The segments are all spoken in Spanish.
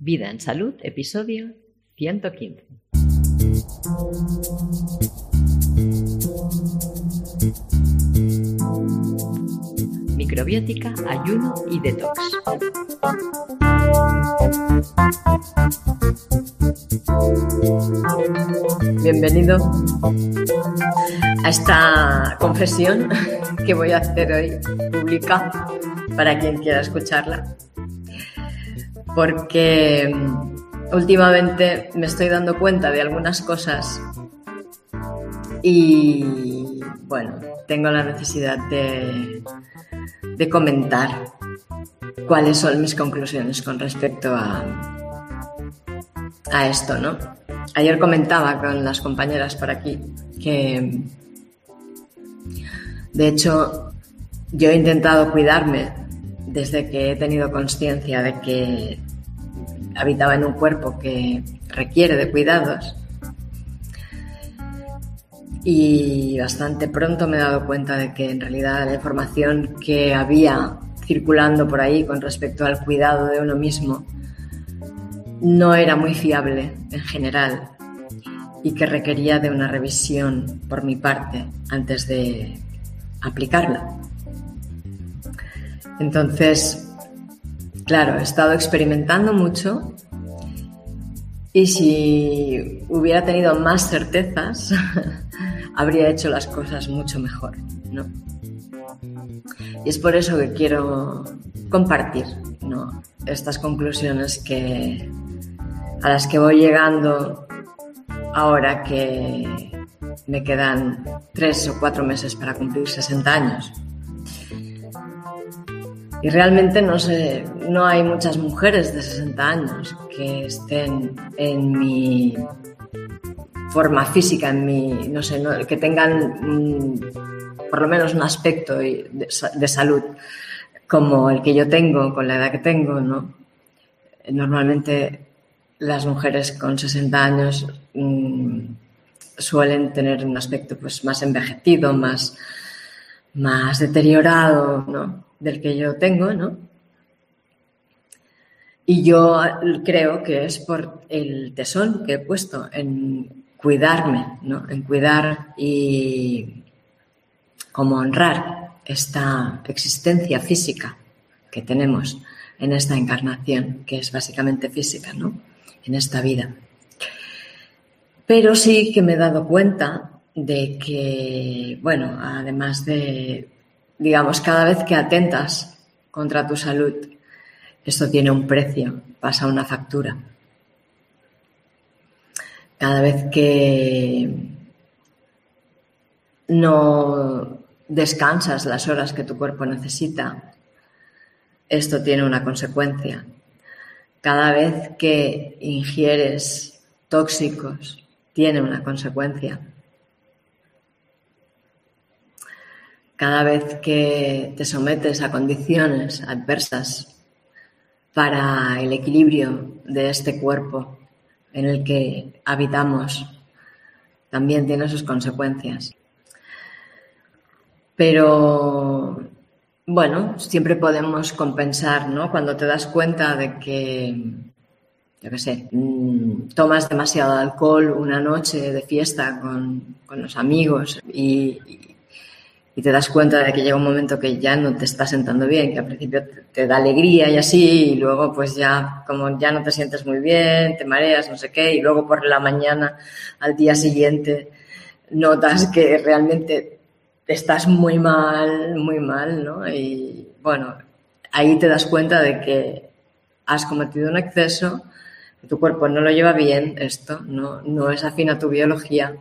Vida en Salud, episodio 115. Microbiótica, ayuno y detox. Bienvenido a esta confesión que voy a hacer hoy pública para quien quiera escucharla. Porque mm, últimamente me estoy dando cuenta de algunas cosas y bueno, tengo la necesidad de, de comentar cuáles son mis conclusiones con respecto a, a esto, ¿no? Ayer comentaba con las compañeras por aquí que, de hecho, yo he intentado cuidarme desde que he tenido conciencia de que habitaba en un cuerpo que requiere de cuidados. Y bastante pronto me he dado cuenta de que en realidad la información que había circulando por ahí con respecto al cuidado de uno mismo no era muy fiable en general y que requería de una revisión por mi parte antes de aplicarla. Entonces, claro, he estado experimentando mucho y si hubiera tenido más certezas, habría hecho las cosas mucho mejor, ¿no? Y es por eso que quiero compartir estas conclusiones que, a las que voy llegando ahora que me quedan tres o cuatro meses para cumplir 60 años. Y realmente no sé, no hay muchas mujeres de 60 años que estén en mi forma física, en mi, no sé, que tengan por lo menos un aspecto de, salud como el que yo tengo, con la edad que tengo, ¿no? Normalmente las mujeres con 60 años mmm, suelen tener un aspecto pues, más envejecido, más, más deteriorado ¿no? Del que yo tengo, ¿no? Y yo creo que es por el tesón que he puesto en cuidarme, ¿no? En cuidar y como honrar esta existencia física que tenemos en esta encarnación, que es básicamente física, ¿no? En esta vida. Pero sí que me he dado cuenta de que, bueno, además de, digamos, cada vez que atentas contra tu salud, esto tiene un precio, pasa una factura. Cada vez que no descansas las horas que tu cuerpo necesita, esto tiene una consecuencia. Cada vez que ingieres tóxicos, tiene una consecuencia. Cada vez que te sometes a condiciones adversas para el equilibrio de este cuerpo en el que habitamos, también tiene sus consecuencias. Pero bueno, siempre podemos compensar, ¿no? Cuando te das cuenta de que yo qué sé, mm, tomas demasiado alcohol una noche de fiesta con, los amigos y, te das cuenta de que llega un momento que ya no te está sentando bien, que al principio te, da alegría y así, y luego pues ya como ya no te sientes muy bien, te mareas, no sé qué, y luego por la mañana al día siguiente notas que realmente estás muy mal, muy mal, ¿no? Y bueno, ahí te das cuenta de que has cometido un exceso tu cuerpo no lo lleva bien esto, no, no es afín a tu biología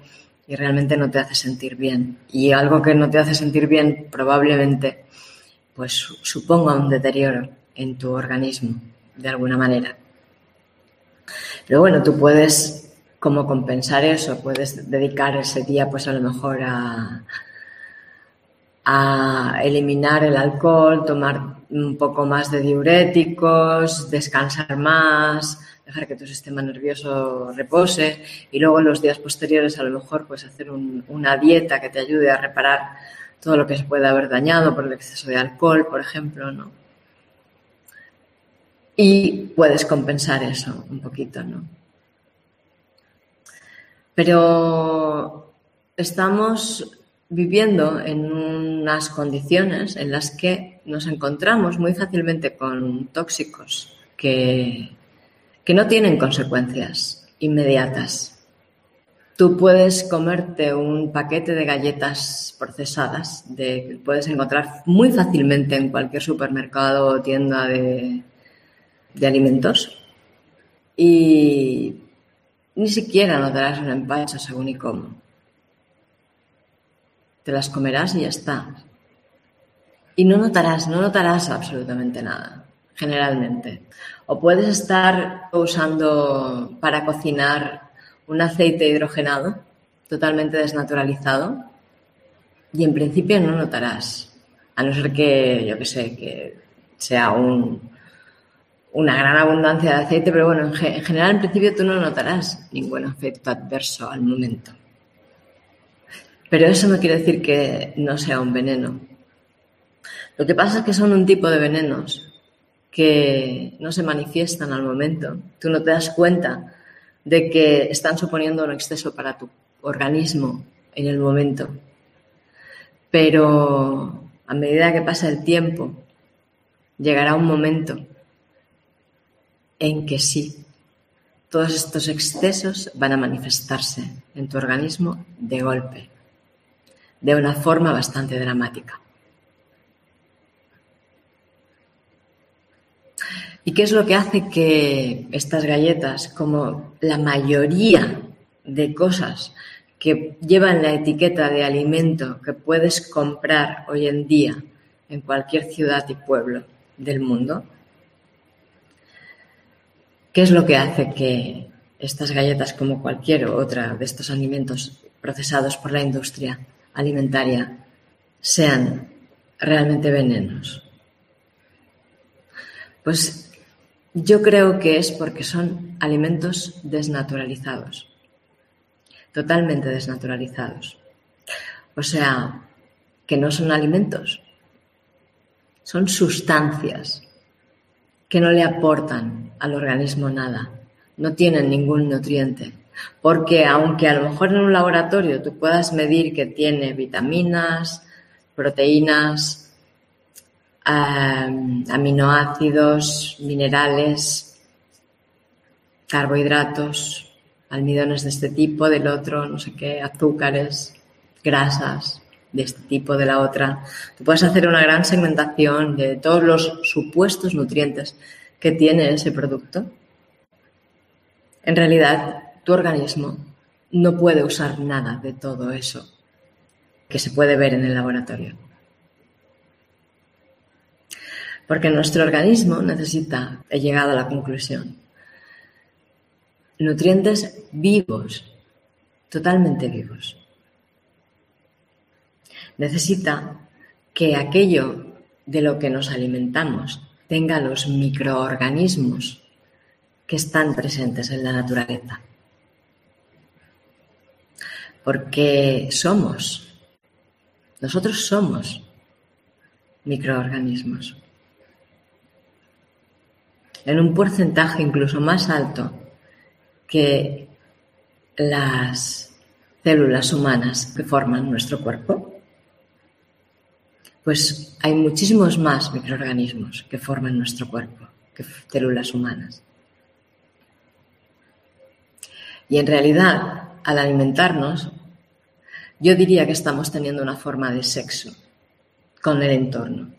y realmente no te hace sentir bien. Y algo que no te hace sentir bien probablemente pues suponga un deterioro en tu organismo de alguna manera. Pero bueno, tú puedes como compensar eso, puedes dedicar ese día pues a lo mejor a, a eliminar el alcohol, tomar un poco más de diuréticos, descansar más, dejar que tu sistema nervioso repose y luego en los días posteriores a lo mejor pues hacer una dieta que te ayude a reparar todo lo que se puede haber dañado por el exceso de alcohol, por ejemplo, ¿no? y puedes compensar eso un poquito, ¿no? Pero estamos viviendo en unas condiciones en las que nos encontramos muy fácilmente con tóxicos que, que no tienen consecuencias inmediatas. Tú puedes comerte un paquete de galletas procesadas de, que puedes encontrar muy fácilmente en cualquier supermercado o tienda de, de alimentos y ni siquiera notarás un empacho según y cómo. Te las comerás y ya está. Y no notarás, no notarás absolutamente nada, generalmente. O puedes estar usando para cocinar un aceite hidrogenado totalmente desnaturalizado y en principio no notarás, a no ser que, yo que sé, que sea un, una gran abundancia de aceite, pero bueno, en, general en principio tú no notarás ningún efecto adverso al momento. Pero eso no quiere decir que no sea un veneno. Lo que pasa es que son un tipo de venenos que no se manifiestan al momento. Tú no te das cuenta de que están suponiendo un exceso para tu organismo en el momento. Pero a medida que pasa el tiempo, llegará un momento en que sí, todos estos excesos van a manifestarse en tu organismo de golpe, de una forma bastante dramática. ¿Y qué es lo que hace que estas galletas, como la mayoría de cosas que llevan la etiqueta de alimento que puedes comprar hoy en día en cualquier ciudad y pueblo del mundo, ¿qué es lo que hace que estas galletas, como cualquier otra de estos alimentos procesados por la industria alimentaria, sean realmente venenos? Pues yo creo que es porque son alimentos desnaturalizados, totalmente desnaturalizados. O sea, que no son alimentos, son sustancias que no le aportan al organismo nada, no tienen ningún nutriente. Porque aunque a lo mejor en un laboratorio tú puedas medir que tiene vitaminas, proteínas, aminoácidos, minerales, carbohidratos, almidones de este tipo, del otro, no sé qué, azúcares, grasas de este tipo, de la otra. Tú puedes hacer una gran segmentación de todos los supuestos nutrientes que tiene ese producto. En realidad, tu organismo no puede usar nada de todo eso que se puede ver en el laboratorio. Porque nuestro organismo necesita, he llegado a la conclusión, nutrientes vivos, totalmente vivos. Necesita que aquello de lo que nos alimentamos tenga los microorganismos que están presentes en la naturaleza. Porque somos, nosotros somos microorganismos en un porcentaje incluso más alto que las células humanas que forman nuestro cuerpo, pues hay muchísimos más microorganismos que forman nuestro cuerpo que células humanas. Y en realidad, al alimentarnos, yo diría que estamos teniendo una forma de sexo con el entorno.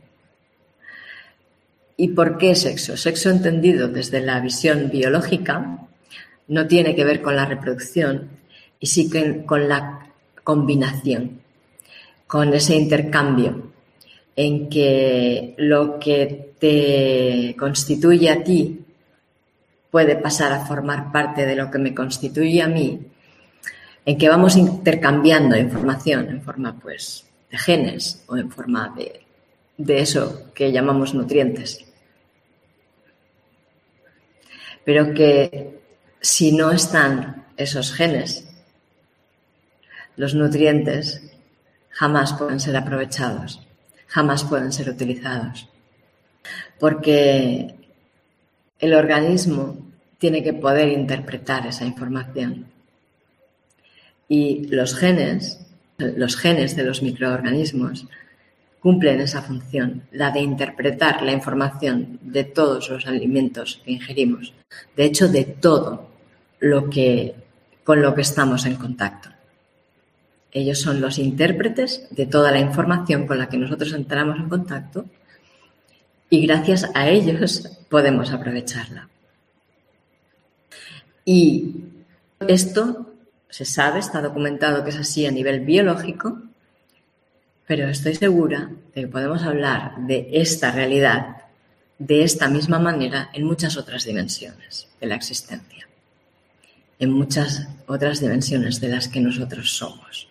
¿Y por qué sexo? Sexo entendido desde la visión biológica no tiene que ver con la reproducción y sí con la combinación, con ese intercambio en que lo que te constituye a ti puede pasar a formar parte de lo que me constituye a mí, en que vamos intercambiando información en forma pues de genes o en forma de, de eso que llamamos nutrientes. Pero que si no están esos genes, los nutrientes jamás pueden ser aprovechados, jamás pueden ser utilizados. Porque el organismo tiene que poder interpretar esa información. Y los genes, los genes de los microorganismos, cumplen esa función, la de interpretar la información de todos los alimentos que ingerimos, de hecho de todo lo que con lo que estamos en contacto. Ellos son los intérpretes de toda la información con la que nosotros entramos en contacto y gracias a ellos podemos aprovecharla. Y esto se sabe, está documentado que es así a nivel biológico, pero estoy segura de que podemos hablar de esta realidad de esta misma manera en muchas otras dimensiones de la existencia, en muchas otras dimensiones de las que nosotros somos.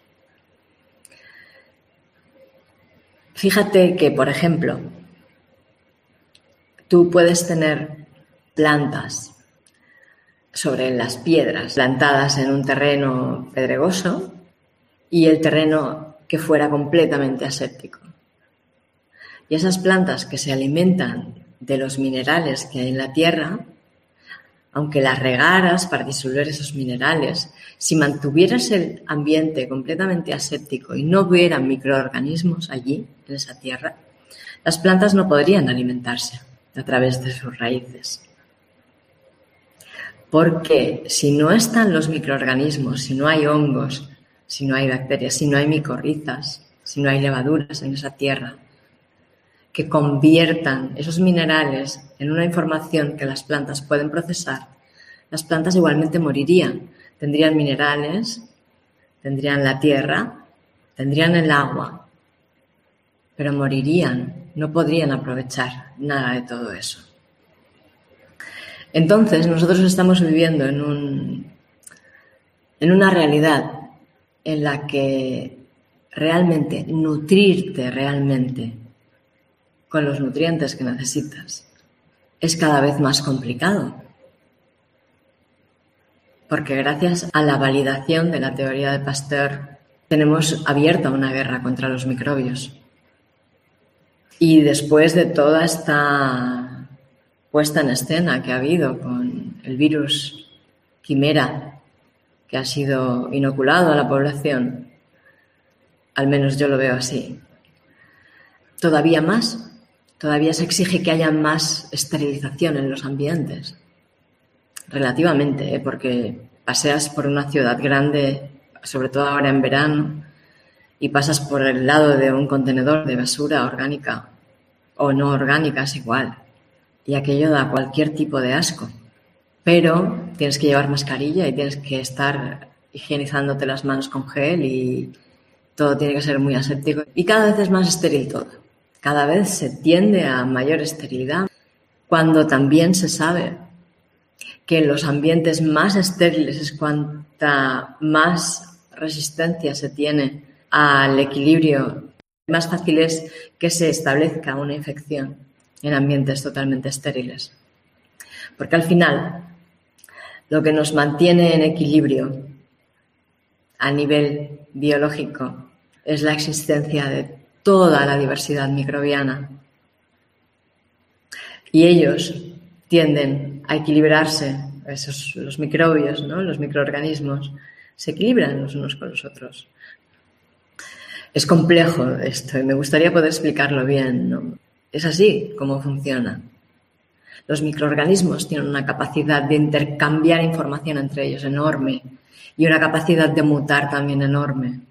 Fíjate que, por ejemplo, tú puedes tener plantas sobre las piedras plantadas en un terreno pedregoso y el terreno que fuera completamente aséptico. Y esas plantas que se alimentan de los minerales que hay en la tierra, aunque las regaras para disolver esos minerales, si mantuvieras el ambiente completamente aséptico y no hubiera microorganismos allí, en esa tierra, las plantas no podrían alimentarse a través de sus raíces. Porque si no están los microorganismos, si no hay hongos, si no hay bacterias, si no hay micorrizas, si no hay levaduras en esa tierra, que conviertan esos minerales en una información que las plantas pueden procesar, las plantas igualmente morirían. Tendrían minerales, tendrían la tierra, tendrían el agua, pero morirían, no podrían aprovechar nada de todo eso. Entonces, nosotros estamos viviendo en, un, en una realidad en la que realmente nutrirte realmente con los nutrientes que necesitas es cada vez más complicado. Porque gracias a la validación de la teoría de Pasteur tenemos abierta una guerra contra los microbios. Y después de toda esta puesta en escena que ha habido con el virus quimera que ha sido inoculado a la población. Al menos yo lo veo así. Todavía más, todavía se exige que haya más esterilización en los ambientes. Relativamente, ¿eh? porque paseas por una ciudad grande, sobre todo ahora en verano, y pasas por el lado de un contenedor de basura orgánica o no orgánica, es igual. Y aquello da cualquier tipo de asco pero tienes que llevar mascarilla y tienes que estar higienizándote las manos con gel y todo tiene que ser muy aséptico. Y cada vez es más estéril todo. Cada vez se tiende a mayor esterilidad, cuando también se sabe que en los ambientes más estériles es cuanta más resistencia se tiene al equilibrio, más fácil es que se establezca una infección en ambientes totalmente estériles. Porque al final lo que nos mantiene en equilibrio a nivel biológico es la existencia de toda la diversidad microbiana. Y ellos tienden a equilibrarse, esos, los microbios, ¿no? los microorganismos, se equilibran los unos con los otros. Es complejo esto y me gustaría poder explicarlo bien. Es así como funciona. Los microorganismos tienen una capacidad de intercambiar información entre ellos enorme y una capacidad de mutar también enorme.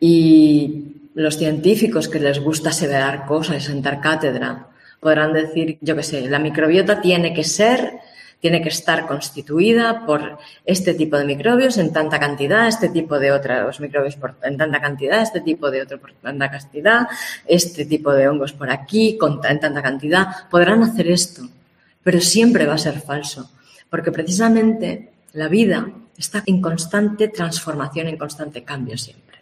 Y los científicos que les gusta aseverar cosas y sentar cátedra podrán decir, yo qué sé, la microbiota tiene que ser tiene que estar constituida por este tipo de microbios en tanta cantidad, este tipo de otros microbios en tanta cantidad, este tipo de otro por tanta cantidad, este tipo de hongos por aquí en tanta cantidad. Podrán hacer esto, pero siempre va a ser falso, porque precisamente la vida está en constante transformación, en constante cambio siempre.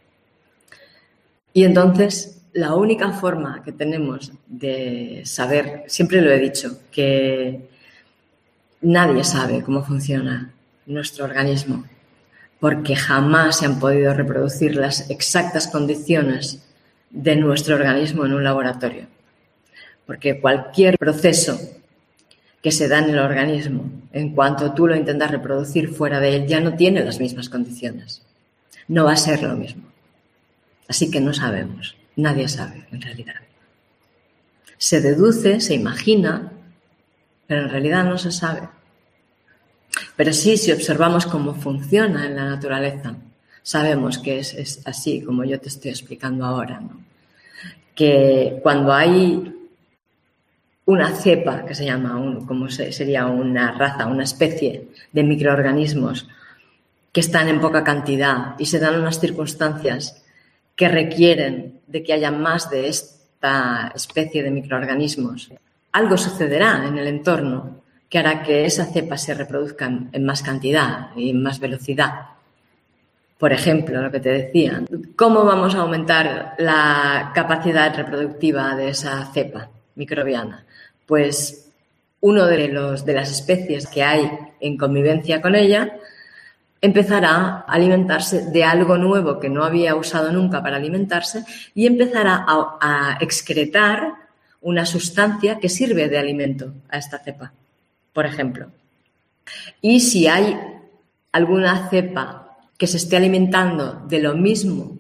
Y entonces la única forma que tenemos de saber, siempre lo he dicho, que Nadie sabe cómo funciona nuestro organismo porque jamás se han podido reproducir las exactas condiciones de nuestro organismo en un laboratorio. Porque cualquier proceso que se da en el organismo, en cuanto tú lo intentas reproducir fuera de él, ya no tiene las mismas condiciones. No va a ser lo mismo. Así que no sabemos, nadie sabe en realidad. Se deduce, se imagina, pero en realidad no se sabe. Pero sí, si observamos cómo funciona en la naturaleza, sabemos que es, así, como yo te estoy explicando ahora, que cuando hay una cepa, que se llama, un, como sería una raza, una especie de microorganismos que están en poca cantidad y se dan unas circunstancias que requieren de que haya más de esta especie de microorganismos, algo sucederá en el entorno que hará que esa cepa se reproduzca en más cantidad y en más velocidad. Por ejemplo, lo que te decía, ¿cómo vamos a aumentar la capacidad reproductiva de esa cepa microbiana? Pues uno de, los, de las especies que hay en convivencia con ella empezará a alimentarse de algo nuevo que no había usado nunca para alimentarse y empezará a, a excretar una sustancia que sirve de alimento a esta cepa, por ejemplo. Y si hay alguna cepa que se esté alimentando de lo mismo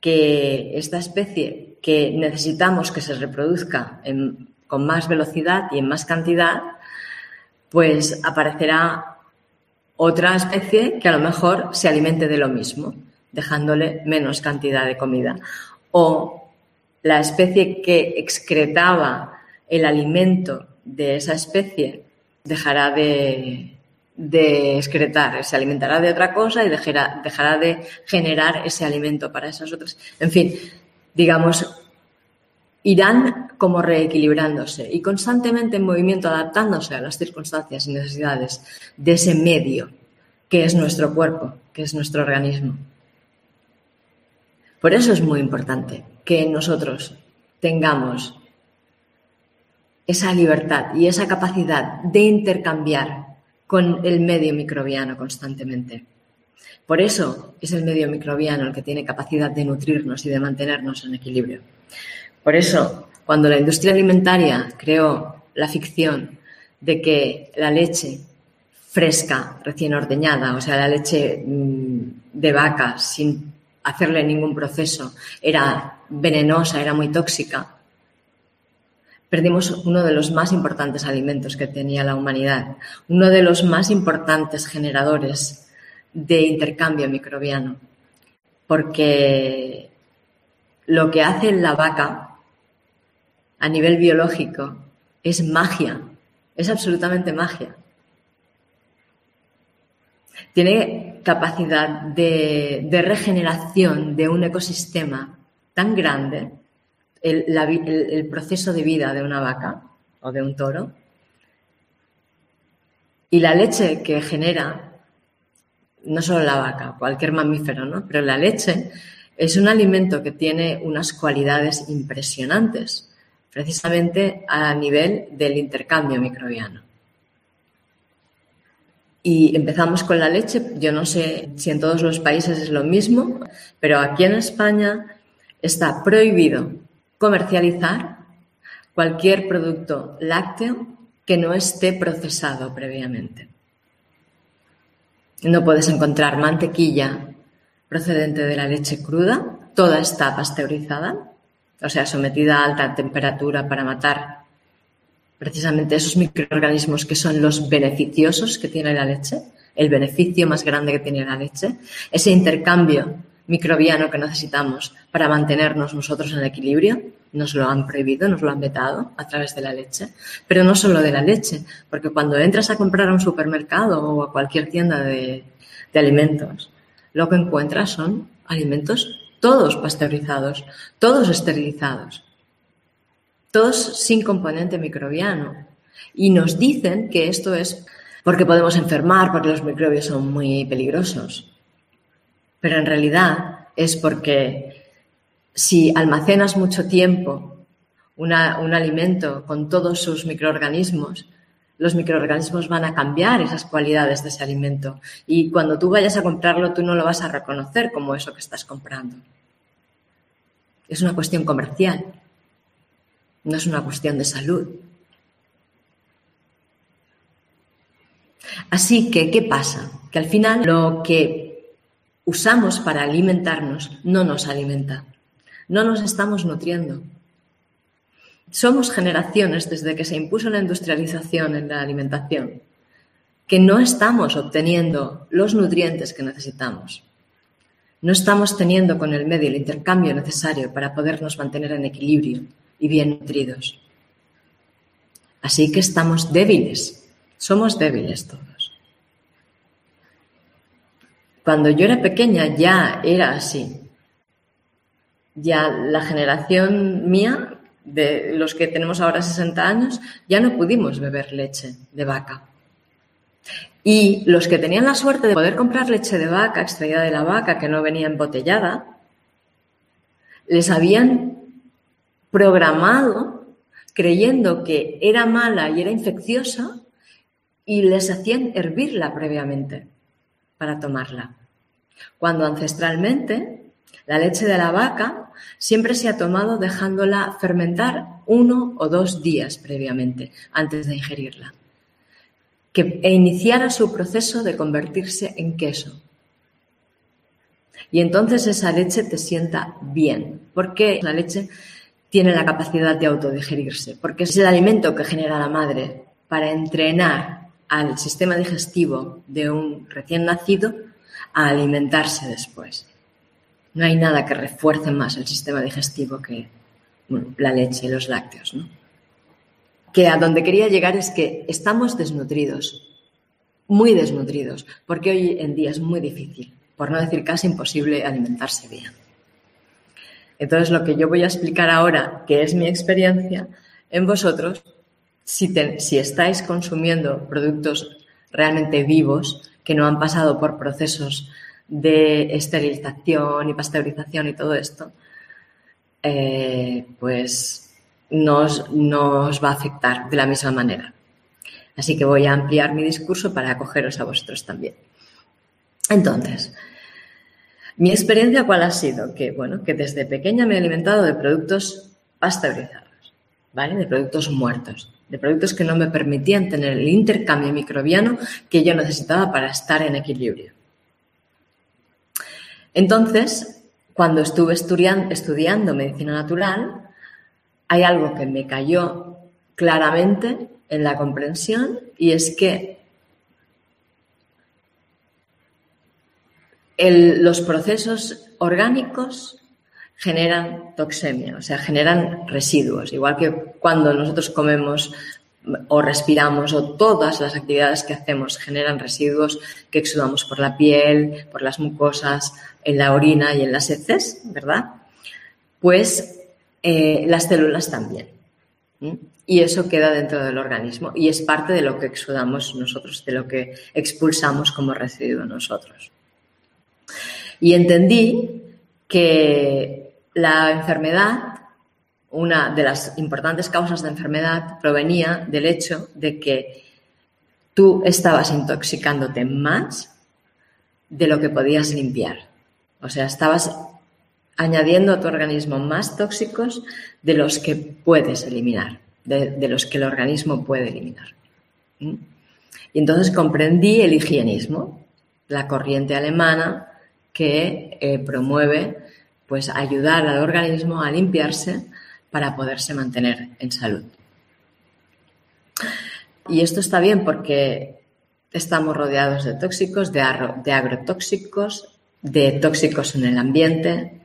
que esta especie que necesitamos que se reproduzca con más velocidad y en más cantidad, pues aparecerá otra especie que a lo mejor se alimente de lo mismo, dejándole menos cantidad de comida. O la especie que excretaba el alimento de esa especie dejará de, excretar, se alimentará de otra cosa y dejará, dejará de generar ese alimento para esas otras. En fin, digamos, irán como reequilibrándose y constantemente en movimiento, adaptándose a las circunstancias y necesidades de ese medio que es nuestro cuerpo, que es nuestro organismo. Por eso es muy importante que nosotros tengamos esa libertad y esa capacidad de intercambiar con el medio microbiano constantemente. Por eso es el medio microbiano el que tiene capacidad de nutrirnos y de mantenernos en equilibrio. Por eso, cuando la industria alimentaria creó la ficción de que la leche fresca, recién ordeñada, o sea, la leche mm, de vaca sin hacerle ningún proceso, era venenosa, era muy tóxica, perdimos uno de los más importantes alimentos que tenía la humanidad, uno de los más importantes generadores de intercambio microbiano, porque lo que hace la vaca a nivel biológico es magia, es absolutamente magia. Tiene capacidad de, regeneración de un ecosistema tan grande, el, proceso de vida de una vaca o de un toro, y la leche que genera, no solo la vaca, cualquier mamífero, ¿no? Pero la leche es un alimento que tiene unas cualidades impresionantes precisamente a nivel del intercambio microbiano. Y empezamos con la leche. Yo no sé si en todos los países es lo mismo, pero aquí en España está prohibido comercializar cualquier producto lácteo que no esté procesado previamente. No puedes encontrar mantequilla procedente de la leche cruda, toda está pasteurizada o sea, sometida a alta temperatura para matar precisamente esos microorganismos que son los beneficiosos que tiene la leche, el beneficio más grande que tiene la leche, ese intercambio microbiano que necesitamos para mantenernos nosotros en equilibrio, nos lo han prohibido, nos lo han vetado a través de la leche, pero no solo de la leche, porque cuando entras a comprar a un supermercado o a cualquier tienda de, de alimentos, lo que encuentras son alimentos todos pasteurizados, todos esterilizados, todos sin componente microbiano. Y nos dicen que esto es porque podemos enfermar, porque los microbios son muy peligrosos. Pero en realidad es porque si almacenas mucho tiempo un alimento con todos sus microorganismos, los microorganismos van a cambiar esas cualidades de ese alimento y cuando tú vayas a comprarlo tú no lo vas a reconocer como eso que estás comprando. Es una cuestión comercial, no es una cuestión de salud. Así que, ¿qué pasa? Que al final lo que usamos para alimentarnos no nos alimenta, no nos estamos nutriendo. Somos generaciones desde que se impuso la industrialización en la alimentación que no estamos obteniendo los nutrientes que necesitamos. No estamos teniendo con el medio el intercambio necesario para podernos mantener en equilibrio y bien nutridos. Así que estamos débiles, somos débiles todos. Cuando yo era pequeña ya era así. Ya la generación mía de los que tenemos ahora 60 años, ya no pudimos beber leche de vaca. Y los que tenían la suerte de poder comprar leche de vaca, extraída de la vaca, que no venía embotellada, les habían programado creyendo que era mala y era infecciosa y les hacían hervirla previamente para tomarla. Cuando ancestralmente la leche de la vaca siempre se ha tomado dejándola fermentar uno o dos días previamente antes de ingerirla, que e iniciara su proceso de convertirse en queso. Y entonces esa leche te sienta bien, porque la leche tiene la capacidad de autodigerirse, porque es el alimento que genera la madre para entrenar al sistema digestivo de un recién nacido a alimentarse después. No hay nada que refuerce más el sistema digestivo que la leche y los lácteos. ¿no? Que a donde quería llegar es que estamos desnutridos, muy desnutridos, porque hoy en día es muy difícil, por no decir casi imposible, alimentarse bien. Entonces, lo que yo voy a explicar ahora, que es mi experiencia, en vosotros, si, estáis consumiendo productos realmente vivos, que no han pasado por procesos de esterilización y pasteurización y todo esto, eh, pues nos, nos va a afectar de la misma manera. Así que voy a ampliar mi discurso para acogeros a vosotros también. Entonces, mi experiencia cuál ha sido? Que, bueno, que desde pequeña me he alimentado de productos pasteurizados, ¿vale? De productos muertos, de productos que no me permitían tener el intercambio microbiano que yo necesitaba para estar en equilibrio. Entonces, cuando estuve estudiando, medicina natural, hay algo que me cayó claramente en la comprensión y es que los procesos orgánicos generan toxemia, o sea, generan residuos, igual que cuando nosotros comemos o respiramos o todas las actividades que hacemos generan residuos que exudamos por la piel, por las mucosas, en la orina y en las heces, ¿verdad? Pues eh, las células también. Y eso queda dentro del organismo y es parte de lo que exudamos nosotros, de lo que expulsamos como residuo nosotros. Y entendí que la enfermedad una de las importantes causas de enfermedad provenía del hecho de que tú estabas intoxicándote más de lo que podías limpiar. O sea, estabas añadiendo a tu organismo más tóxicos de los que puedes eliminar, de, los que el organismo puede eliminar. ¿Mm? Y entonces comprendí el higienismo, la corriente alemana que eh, promueve pues ayudar al organismo a limpiarse para poderse mantener en salud. Y esto está bien porque estamos rodeados de tóxicos, de, agrotóxicos, de tóxicos en el ambiente,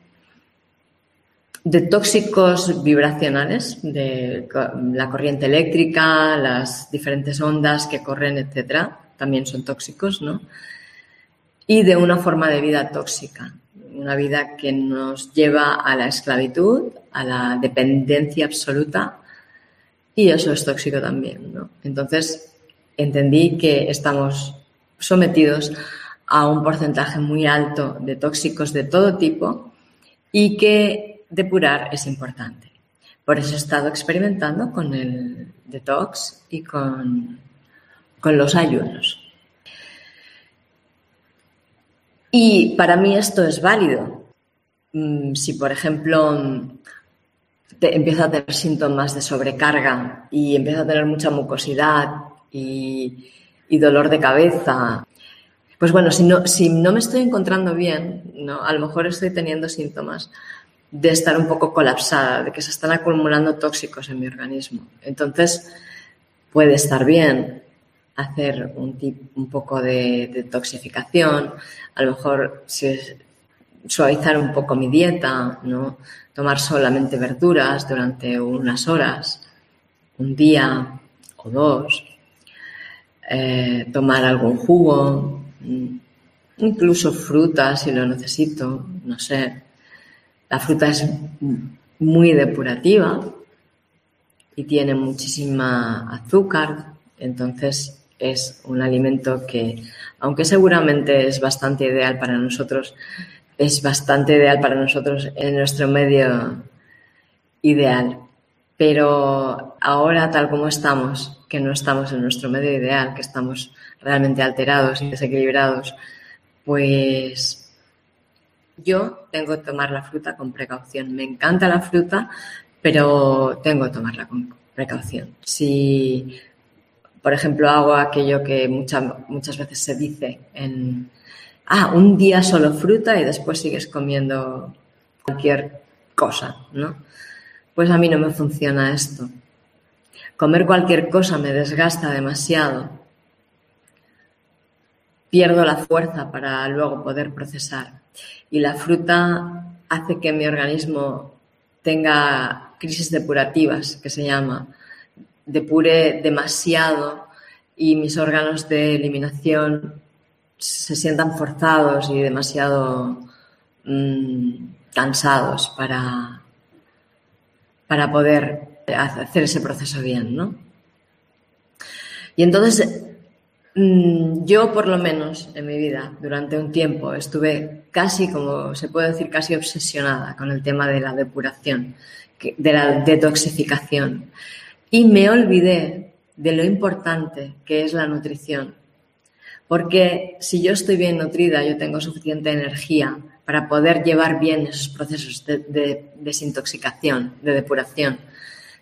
de tóxicos vibracionales, de la corriente eléctrica, las diferentes ondas que corren, etcétera, también son tóxicos, ¿no? Y de una forma de vida tóxica, una vida que nos lleva a la esclavitud, a la dependencia absoluta y eso es tóxico también. ¿no? Entonces entendí que estamos sometidos a un porcentaje muy alto de tóxicos de todo tipo y que depurar es importante. Por eso he estado experimentando con el detox y con, con los ayunos. Y para mí esto es válido. Mm, si, por ejemplo, te a tener síntomas de sobrecarga y empiezo a tener mucha mucosidad y y dolor de cabeza. Pues bueno, si no, si no me estoy encontrando bien, ¿no? a lo mejor estoy teniendo síntomas de estar un poco colapsada, de que se están acumulando tóxicos en mi organismo. Entonces, puede estar bien hacer un, un poco de detoxificación, a lo mejor suavizar un poco mi dieta, ¿no? tomar solamente verduras durante unas horas, un día o dos, eh, tomar algún jugo, mm, incluso fruta si lo necesito, no sé. La fruta es muy depurativa y tiene muchísima azúcar, entonces es un alimento que, aunque seguramente es bastante ideal para nosotros, es bastante ideal para nosotros en nuestro medio ideal. Pero ahora, tal como estamos, que no estamos en nuestro medio ideal, que estamos realmente alterados y desequilibrados, pues yo tengo que tomar la fruta con precaución. Me encanta la fruta, pero tengo que tomarla con precaución. Si, por ejemplo, hago aquello que muchas, veces se dice en, ah, un día solo fruta y después sigues comiendo cualquier cosa, ¿no? Pues a mí no me funciona esto. Comer cualquier cosa me desgasta demasiado. Pierdo la fuerza para luego poder procesar. Y la fruta hace que mi organismo tenga crisis depurativas, que se llama. Depure demasiado y mis órganos de eliminación se sientan forzados y demasiado mm, cansados para, para poder hacer ese proceso bien, ¿no? Y entonces, mm, yo por lo menos en mi vida, durante un tiempo, estuve casi, como se puede decir, casi obsesionada con el tema de la depuración, de la detoxificación. Y me olvidé de lo importante que es la nutrición porque si yo estoy bien nutrida, yo tengo suficiente energía para poder llevar bien esos procesos de, desintoxicación, de depuración.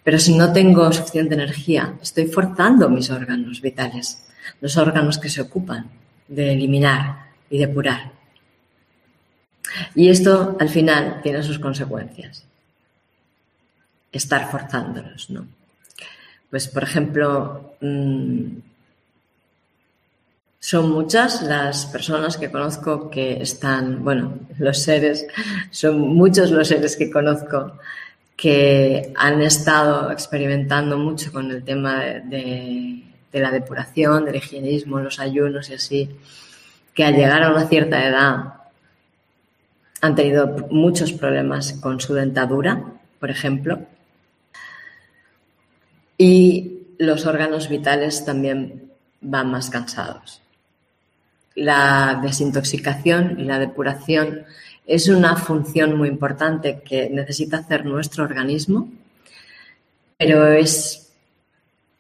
Pero si no tengo suficiente energía, estoy forzando mis órganos vitales, los órganos que se ocupan de eliminar y depurar. Y esto al final tiene sus consecuencias. Estar forzándolos, ¿no? Pues, por ejemplo, mm, son muchas las personas que conozco que están, bueno, los seres, son muchos los seres que conozco que han estado experimentando mucho con el tema de, la depuración, del higienismo, los ayunos y así, que al llegar a una cierta edad han tenido muchos problemas con su dentadura, por ejemplo, y los órganos vitales también van más cansados la desintoxicación y la depuración es una función muy importante que necesita hacer nuestro organismo, pero es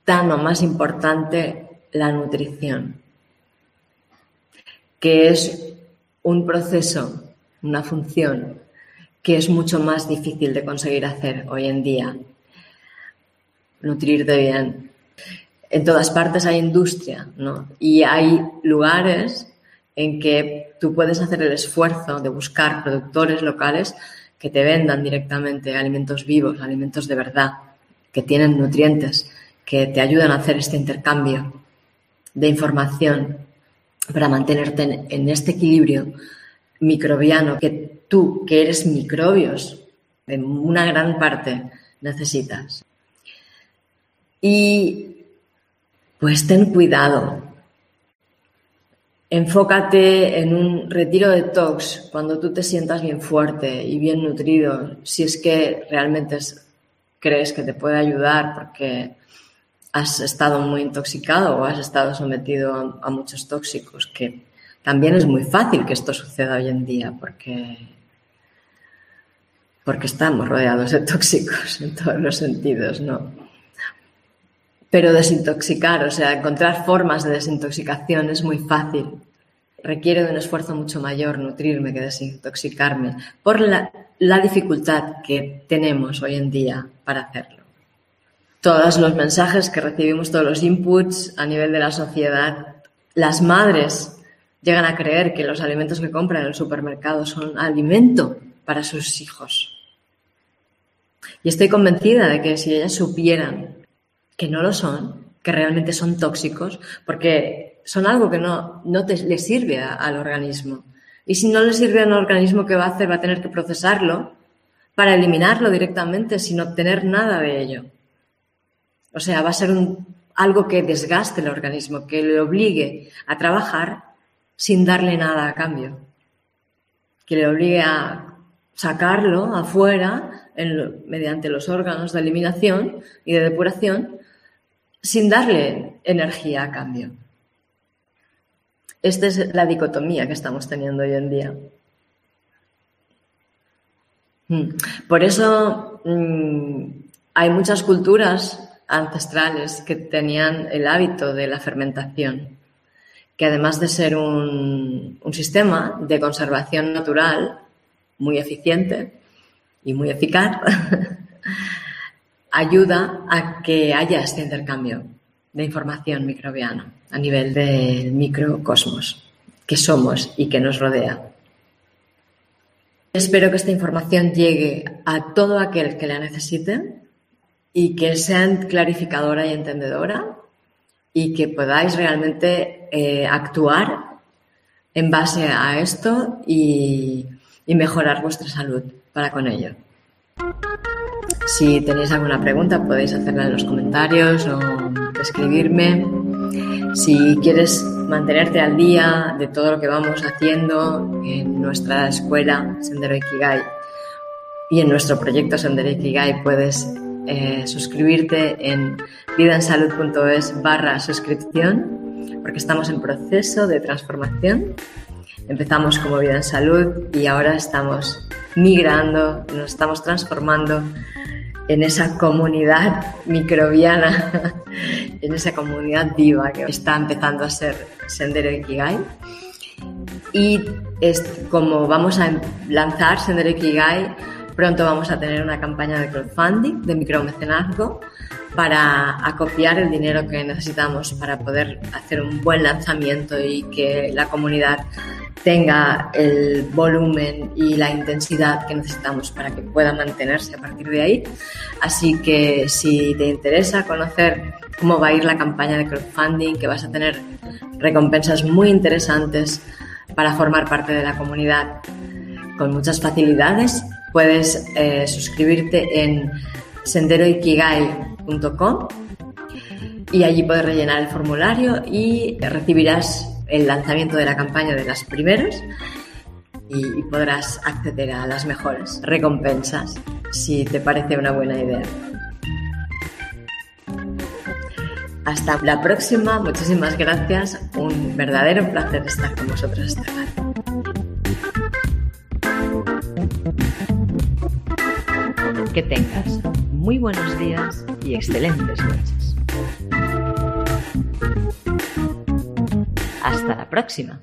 tan o más importante la nutrición, que es un proceso, una función que es mucho más difícil de conseguir hacer hoy en día. Nutrirte bien, en todas partes hay industria, ¿no? Y hay lugares en que tú puedes hacer el esfuerzo de buscar productores locales que te vendan directamente alimentos vivos, alimentos de verdad, que tienen nutrientes, que te ayudan a hacer este intercambio de información para mantenerte en, este equilibrio microbiano que tú, que eres microbios, en una gran parte necesitas. Y pues ten cuidado. Enfócate en un retiro de tox cuando tú te sientas bien fuerte y bien nutrido, si es que realmente crees que te puede ayudar porque has estado muy intoxicado o has estado sometido a, a muchos tóxicos, que también es muy fácil que esto suceda hoy en día porque, porque estamos rodeados de tóxicos en todos los sentidos, ¿no? Pero desintoxicar, o sea, encontrar formas de desintoxicación es muy fácil. Requiere de un esfuerzo mucho mayor nutrirme que desintoxicarme por la, dificultad que tenemos hoy en día para hacerlo. todos los mensajes que recibimos, todos los inputs a nivel de la sociedad. Las madres llegan a creer que los alimentos que compran en el supermercado son alimento para sus hijos. Y estoy convencida de que si ellas supieran que no lo son, que realmente son tóxicos, porque son algo que no, no te, le sirve al organismo. Y si no le sirve al organismo, ¿qué va a hacer? Va a tener que procesarlo para eliminarlo directamente sin obtener nada de ello. O sea, va a ser un, algo que desgaste el organismo, que le obligue a trabajar sin darle nada a cambio, que le obligue a sacarlo afuera mediante los órganos de eliminación y de depuración sin darle energía a cambio. Esta es la dicotomía que estamos teniendo hoy en día. Mm. Por eso mm, hay muchas culturas ancestrales que tenían el hábito de la fermentación, que además de ser un, un sistema de conservación natural muy eficiente y muy eficaz, ayuda a que haya este intercambio de información microbiana a nivel del microcosmos que somos y que nos rodea. Espero que esta información llegue a todo aquel que la necesite y que sea clarificadora y entendedora y que podáis realmente eh, actuar en base a esto y mejorar vuestra salud para con ello. Si tenéis alguna pregunta podéis hacerla en los comentarios o escribirme. Si quieres mantenerte al día de todo lo que vamos haciendo en nuestra escuela Sendero Ikigai y en nuestro proyecto Sendero Ikigai puedes eh, suscribirte en vidaensalud.es barra suscripción porque estamos en proceso de transformación. Empezamos como Vida en Salud y ahora estamos migrando, nos estamos transformando en esa comunidad microbiana, en esa comunidad viva que está empezando a ser Sendero Ikigai. Y es, como vamos a lanzar Sendero Ikigai, pronto vamos a tener una campaña de crowdfunding, de micromecenazgo, para acopiar el dinero que necesitamos para poder hacer un buen lanzamiento y que la comunidad tenga el volumen y la intensidad que necesitamos para que pueda mantenerse a partir de ahí. Así que si te interesa conocer cómo va a ir la campaña de crowdfunding, que vas a tener recompensas muy interesantes para formar parte de la comunidad con muchas facilidades, puedes eh, suscribirte en senderoikigai.com y allí puedes rellenar el formulario y recibirás el lanzamiento de la campaña de las primeras y, podrás acceder a las mejores recompensas si te parece una buena idea. Hasta la próxima, muchísimas gracias, un verdadero placer estar con vosotros esta tarde. Que tengas muy buenos días y excelentes noches. Hasta la próxima.